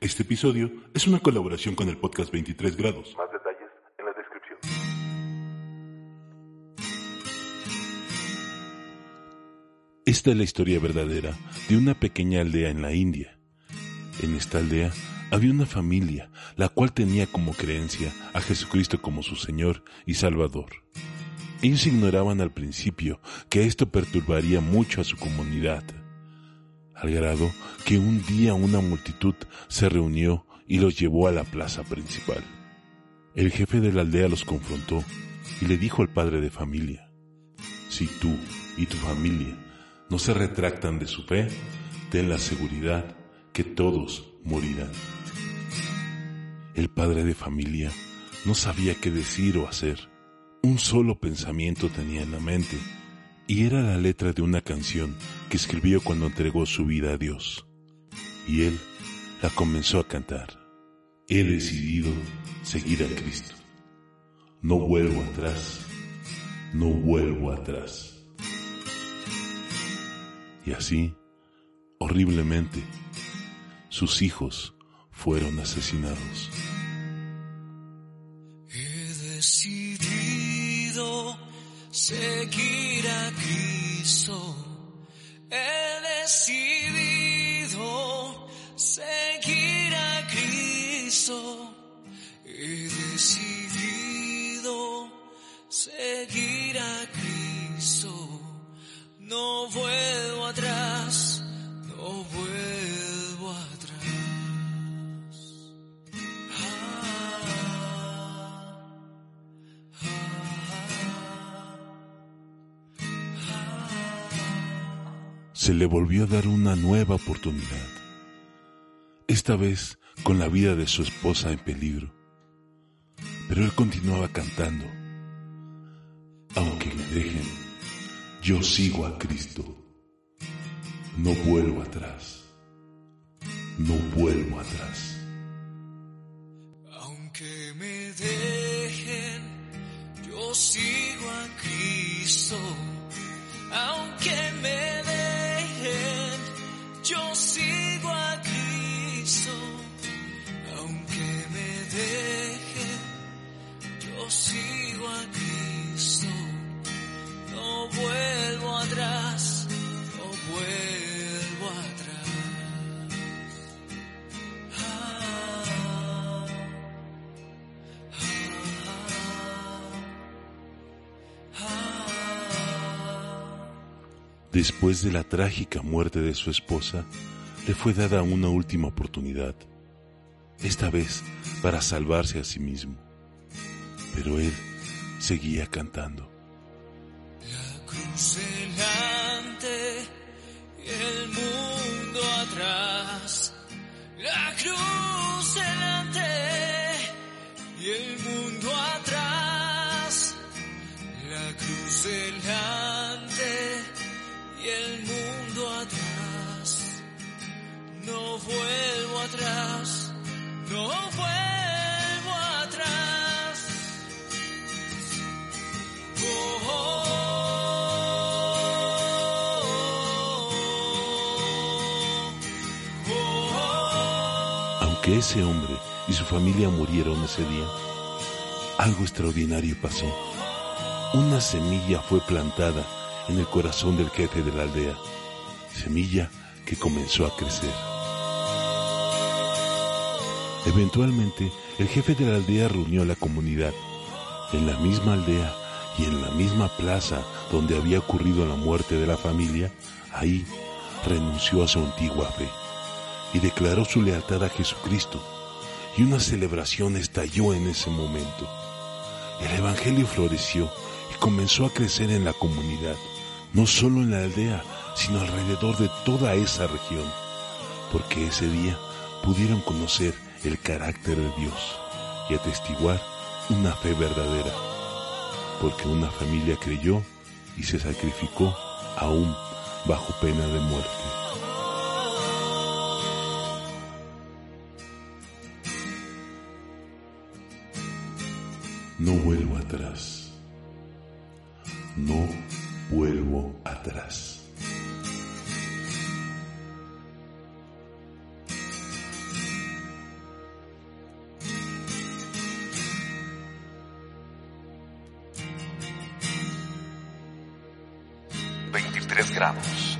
Este episodio es una colaboración con el podcast 23 grados. Más detalles en la descripción. Esta es la historia verdadera de una pequeña aldea en la India. En esta aldea había una familia la cual tenía como creencia a Jesucristo como su Señor y Salvador. Ellos ignoraban al principio que esto perturbaría mucho a su comunidad, al grado que un día una multitud se reunió y los llevó a la plaza principal. El jefe de la aldea los confrontó y le dijo al padre de familia, si tú y tu familia no se retractan de su fe, ten la seguridad que todos morirán. El padre de familia no sabía qué decir o hacer. Un solo pensamiento tenía en la mente, y era la letra de una canción que escribió cuando entregó su vida a Dios. Y él la comenzó a cantar. He decidido seguir a Cristo. No vuelvo atrás, no vuelvo atrás. Y así, horriblemente, sus hijos fueron asesinados. He decidido seguir a Cristo. He decidido seguir a Cristo. He decidido seguir a Cristo. No vuelvo se le volvió a dar una nueva oportunidad, esta vez con la vida de su esposa en peligro. Pero él continuaba cantando, aunque me dejen, yo sigo a Cristo, no vuelvo atrás, no vuelvo atrás. Aunque me dejen, yo sigo a Cristo. Después de la trágica muerte de su esposa, le fue dada una última oportunidad, esta vez para salvarse a sí mismo. Pero él seguía cantando. Atrás, no vuelvo atrás. Oh, oh, oh, Aunque ese hombre y su familia murieron ese día, algo extraordinario pasó. Una semilla fue plantada en el corazón del jefe de la aldea, semilla que comenzó a crecer. Eventualmente, el jefe de la aldea reunió a la comunidad. En la misma aldea y en la misma plaza donde había ocurrido la muerte de la familia, ahí renunció a su antigua fe y declaró su lealtad a Jesucristo. Y una celebración estalló en ese momento. El Evangelio floreció y comenzó a crecer en la comunidad, no solo en la aldea, sino alrededor de toda esa región, porque ese día pudieron conocer el carácter de Dios y atestiguar una fe verdadera, porque una familia creyó y se sacrificó aún bajo pena de muerte. No vuelvo atrás. No vuelvo atrás. 23 grados.